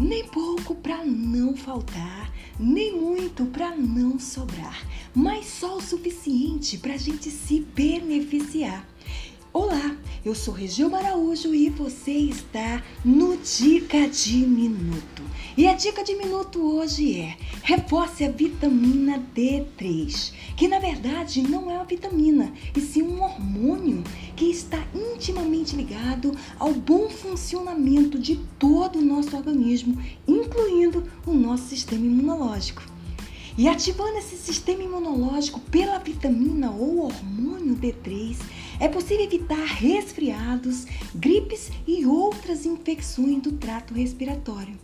nem pouco para não faltar, nem muito para não sobrar, mas só o suficiente para a gente se beneficiar. Olá, eu sou Regil Araújo e você está no Dica de Minuto. E a dica de minuto hoje é: reforce a vitamina D3, que na verdade não é uma vitamina, e sim um hormônio que está intimamente ligado ao bom funcionamento de todo o nosso organismo, incluindo o nosso sistema imunológico. E ativando esse sistema imunológico pela vitamina ou hormônio D3, é possível evitar resfriados, gripes e outras infecções do trato respiratório.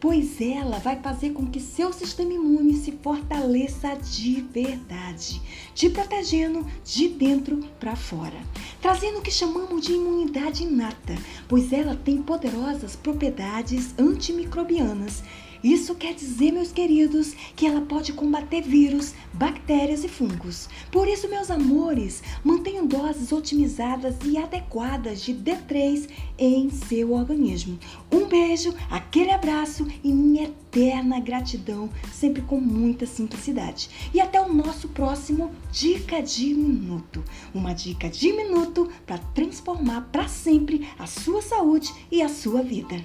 Pois ela vai fazer com que seu sistema imune se fortaleça de verdade, te protegendo de dentro para fora, trazendo o que chamamos de imunidade inata, pois ela tem poderosas propriedades antimicrobianas isso quer dizer, meus queridos, que ela pode combater vírus, bactérias e fungos. Por isso, meus amores, mantenham doses otimizadas e adequadas de D3 em seu organismo. Um beijo, aquele abraço e minha eterna gratidão, sempre com muita simplicidade. E até o nosso próximo Dica de Minuto. Uma dica de minuto para transformar para sempre a sua saúde e a sua vida.